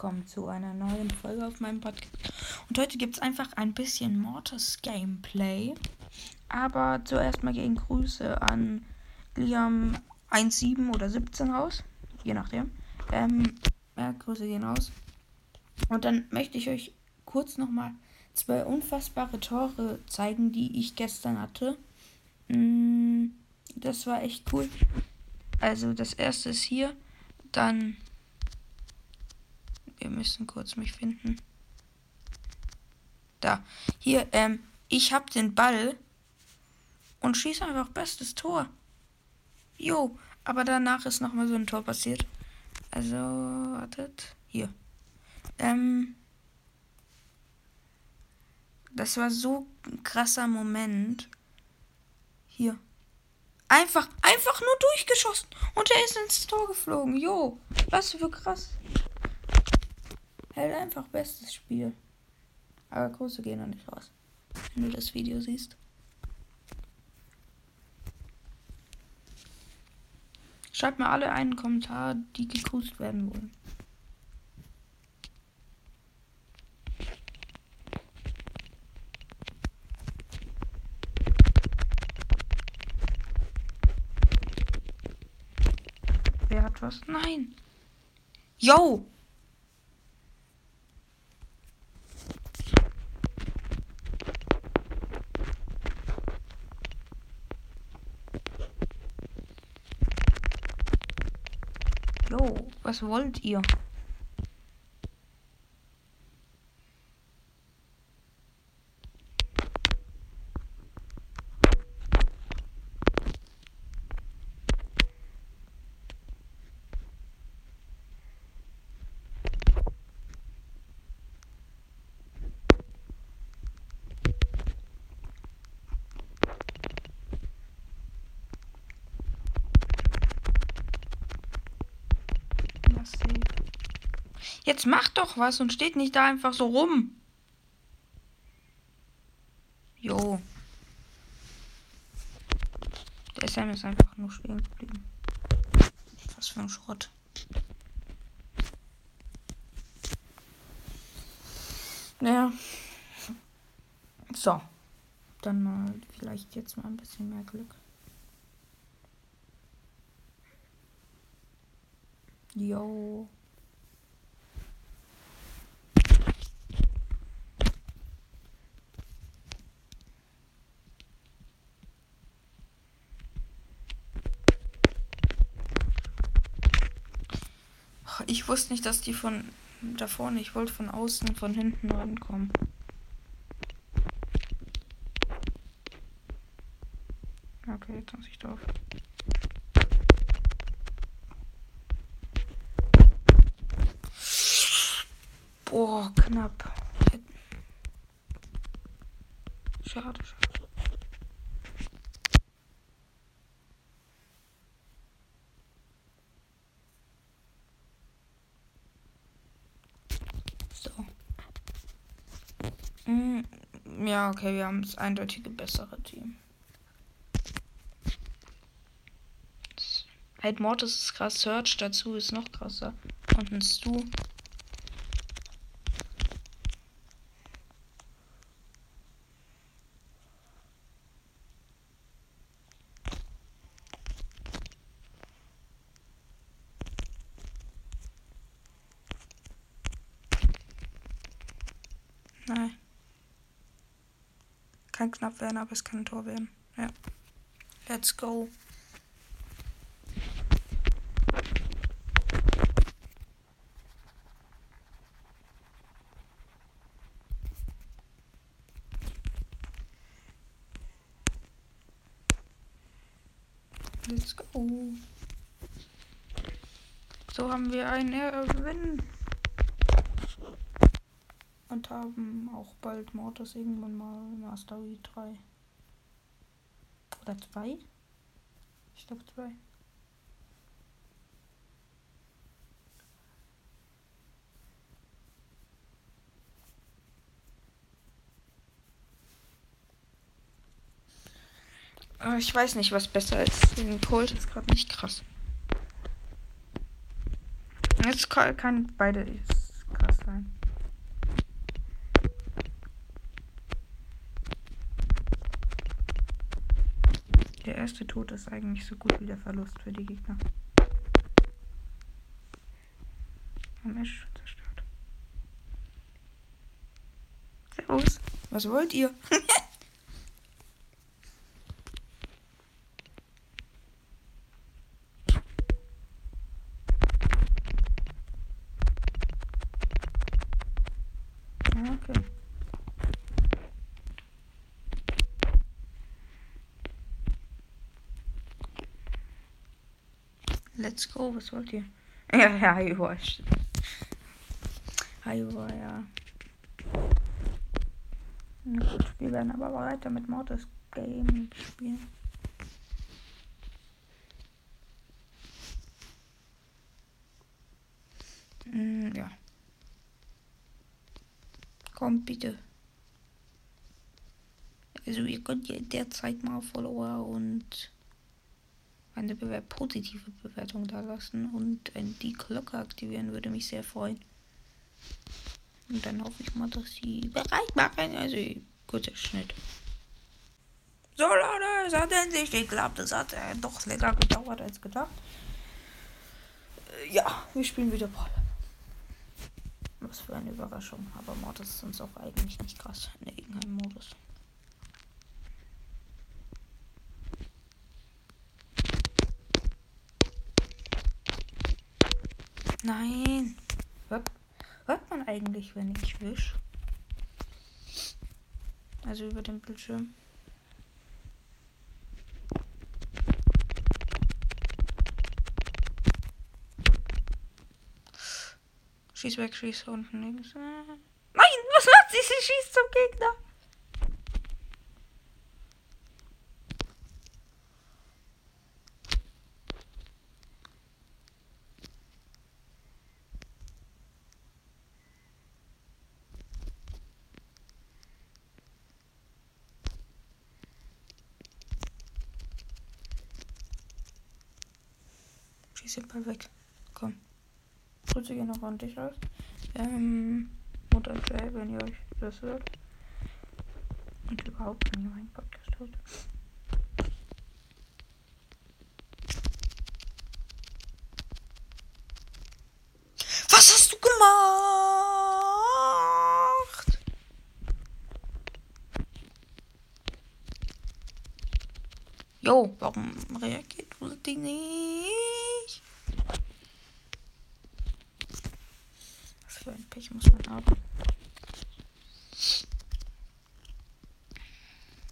willkommen zu einer neuen Folge auf meinem Podcast. Und heute gibt es einfach ein bisschen Mortis Gameplay. Aber zuerst mal gegen Grüße an Liam 17 oder 17 raus. Je nachdem. Ähm, ja, Grüße gehen raus. Und dann möchte ich euch kurz nochmal zwei unfassbare Tore zeigen, die ich gestern hatte. Mm, das war echt cool. Also das erste ist hier. Dann wir müssen kurz mich finden. Da. Hier, ähm, ich hab den Ball und schieße einfach bestes Tor. Jo, aber danach ist nochmal so ein Tor passiert. Also, wartet. Hier. Ähm, das war so ein krasser Moment. Hier. Einfach, einfach nur durchgeschossen. Und er ist ins Tor geflogen. Jo, was für krass. Halt einfach bestes Spiel. Aber Grüße gehen noch nicht raus. Wenn du das Video siehst. Schreibt mir alle einen Kommentar, die gegrüßt werden wollen. Wer hat was? Nein. Yo! Jo, wollt ihr? Jetzt macht doch was und steht nicht da einfach so rum. Jo. Der Sam ist einfach nur stehen geblieben. Was für ein Schrott. Naja. So. Dann mal vielleicht jetzt mal ein bisschen mehr Glück. Jo. Ich wusste nicht, dass die von da vorne, ich wollte von außen, von hinten rankommen. Okay, jetzt muss ich drauf. Boah, knapp. Schade, schade. Mm, ja, okay, wir haben das eindeutige bessere Team. Halt Mortis ist krass, Search dazu ist noch krasser. Und ein Stu. Nein. Kann knapp werden, aber es kann ein Tor werden. Ja. Let's go. Let's go. So haben wir einen Gewinn und haben auch bald Mortis irgendwann mal Mastery 3. Oder 2? Ich glaube 2. Äh, ich weiß nicht, was besser ist. Den Colt ist gerade nicht krass. Jetzt kann beide Der erste Tod ist eigentlich so gut wie der Verlust für die Gegner. Mensch, zerstört. Servus. Was wollt ihr? okay. Let's go, was wollt ihr? Ja, ja, weiß. Iowa, ja. Na gut, wir werden aber weiter mit Mortis Game spielen. Mm, ja. Komm bitte. Also ihr könnt ja derzeit mal Follower und eine Bewer positive Bewertung da lassen und die Glocke aktivieren würde mich sehr freuen. Und dann hoffe ich mal, dass sie bereit machen. Also, guter Schnitt. So, Leute, es hat endlich geklappt. Es hat äh, doch länger gedauert als gedacht. Äh, ja, wir spielen wieder Ball. Was für eine Überraschung. Aber Mortis ist uns auch eigentlich nicht krass Nein. Hört, hört man eigentlich, wenn ich wisch? Also über den Bildschirm. Schieß weg, schieß unten links. Nein, was macht sie? Sie schießt zum Gegner. Schieß den Ball weg. Komm. Grüße gehen noch an dich aus. Ähm, Mutter Jay, wenn ihr euch das hört. Und überhaupt, wenn ihr meinen Podcast hört. Was hast du gemacht? Jo, warum reagiert du die nicht? Pech muss man haben.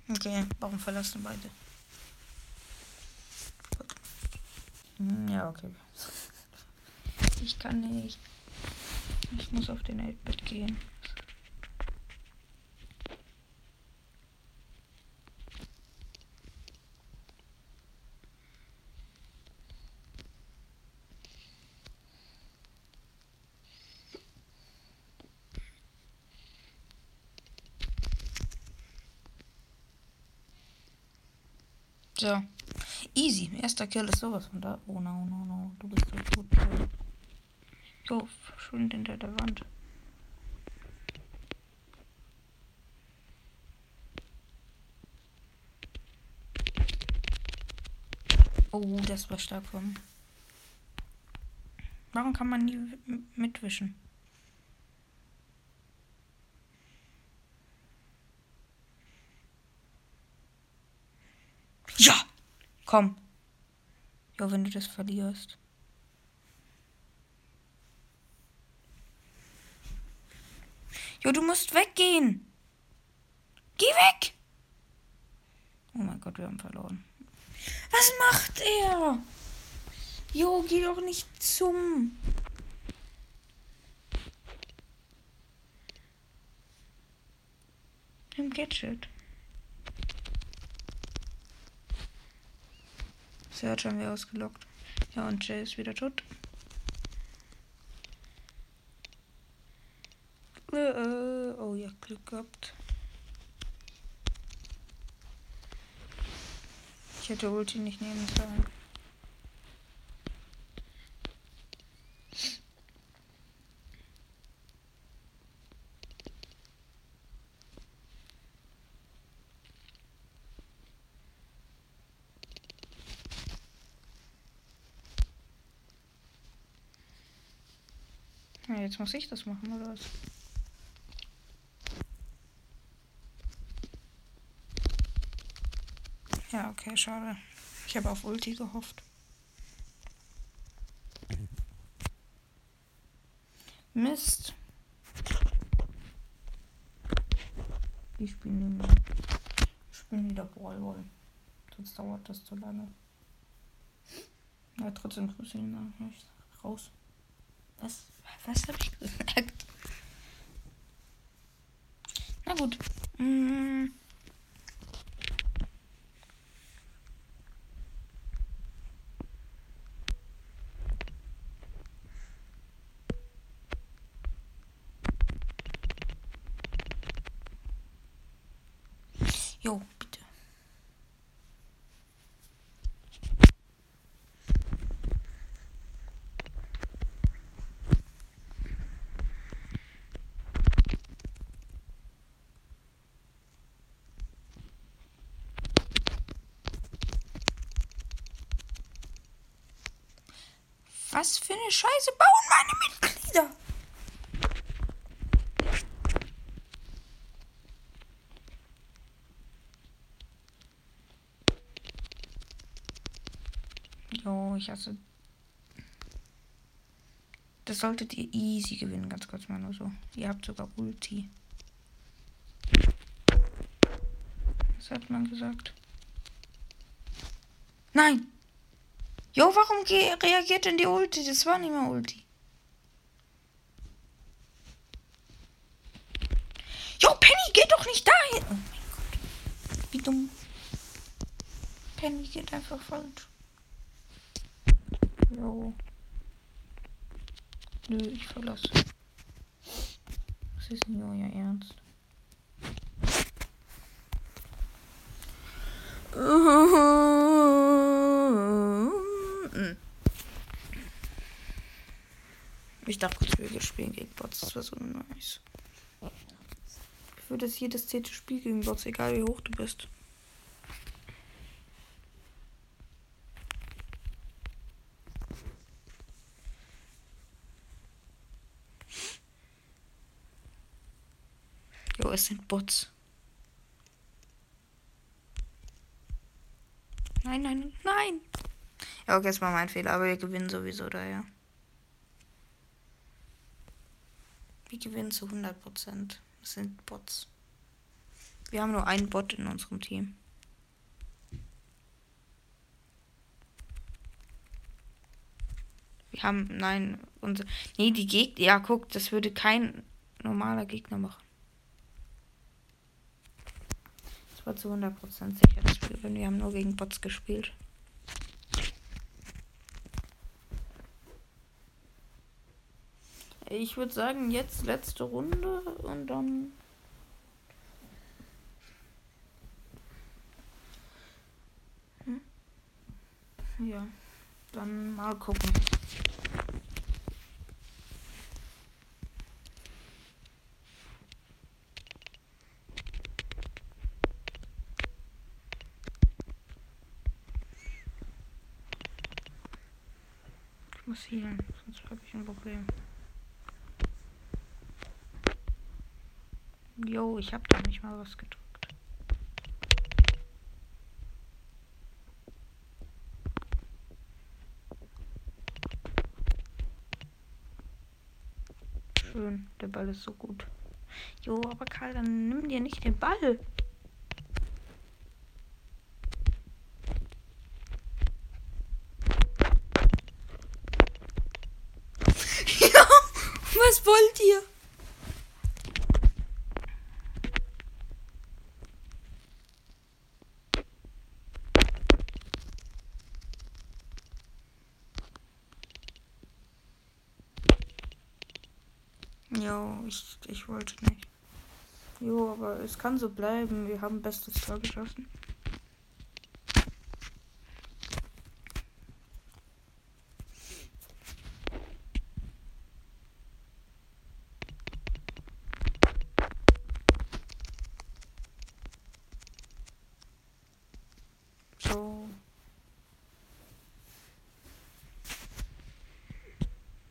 Okay, warum verlassen beide? Hm, Ja, okay. Ich kann nicht. Ich muss auf den 8-Bit gehen. So. Easy. Erster Kill ist sowas von da. Oh no, no, no. Du bist so gut. Jo, verschwindet hinter der Wand. Oh, das war stark von. Warum kann man nie mitwischen? Ja! Komm. Ja, wenn du das verlierst. Jo, du musst weggehen. Geh weg! Oh mein Gott, wir haben verloren. Was macht er? Jo, geh doch nicht zum. Im Gadget. Search haben wir ausgelockt. Ja, und Jay ist wieder tot. Äh, äh, oh ja, Glück gehabt. Ich hätte Ulti nicht nehmen sollen. Ja, jetzt muss ich das machen, oder was? Ja, okay, schade. Ich habe auf Ulti gehofft. Mist. Ich spielen nicht mehr. Ich spielen wieder Brawl Ball. Sonst dauert das zu lange. Ja, trotzdem grüße ihn nicht raus. Was? Was habe ich gesagt? Na gut. Mmh. Jo, bitte. Was für eine Scheiße bauen meine Mitglieder? Jo, ich hasse. Das solltet ihr easy gewinnen, ganz kurz mal nur so. Ihr habt sogar Ulti. Was hat man gesagt? Nein! Jo, warum reagiert denn die Ulti? Das war nicht mehr Ulti. Jo, Penny, geh doch nicht dahin! Oh mein Gott. Wie dumm. Penny geht einfach falsch. Jo. Nö, ich verlasse. Das ist nicht euer Ernst. Ich dachte kurz, wir spielen gegen Bots. Das war so nice. Ich würde es jedes zehnte Spiel gegen Bots, egal wie hoch du bist. Jo, es sind Bots. Nein, nein, nein. Ja, okay, es war mein Fehler, aber wir gewinnen sowieso daher. Wir gewinnen zu 100 Prozent. Das sind Bots. Wir haben nur einen Bot in unserem Team. Wir haben, nein, unser, nee, die Gegner, ja, guck, das würde kein normaler Gegner machen. Das war zu 100% sicher, dass wir gewinnen. Wir haben nur gegen Bots gespielt. Ich würde sagen, jetzt letzte Runde und dann. Hm? Ja, dann mal gucken. Ich muss hier, sonst habe ich ein Problem. Jo, ich habe da nicht mal was gedrückt. Schön, der Ball ist so gut. Jo, aber Karl, dann nimm dir nicht den Ball. ja, was wollt ihr? Jo, ich, ich wollte nicht. Jo, aber es kann so bleiben. Wir haben bestes Tor geschossen. So.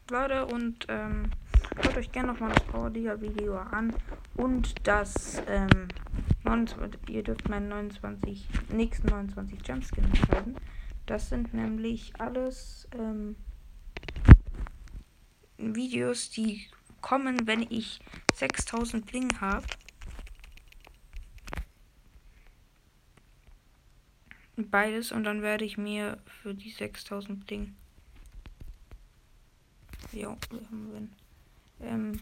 Leute, und ähm, Schaut euch gerne nochmal das Power Liga Video an und das, ähm, 29, ihr dürft meinen 29, nächsten 29 Jumpskin entscheiden. Das sind nämlich alles, ähm, Videos, die kommen, wenn ich 6000 Bling habe. Beides und dann werde ich mir für die 6000 Bling. Ja, wir haben ähm,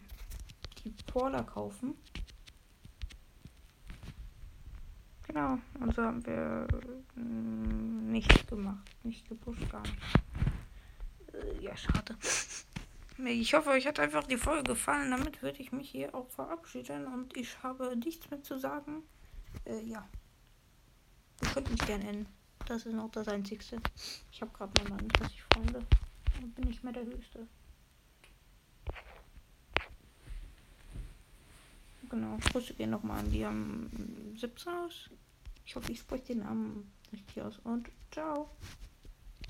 die Porla kaufen. Genau, und so haben wir äh, nichts gemacht, nicht gepusht gar nicht. Äh, ja, schade. Ich hoffe, euch hat einfach die Folge gefallen. Damit würde ich mich hier auch verabschieden und ich habe nichts mehr zu sagen. Äh, ja. Ihr könnt mich gerne enden. Das ist noch das Einzigste. Ich habe gerade mal 39 Freunde. Und bin nicht mehr der Höchste. Genau. Grüße gehen nochmal an die am 17 aus. Ich hoffe, ich spreche den Namen richtig aus. Und ciao.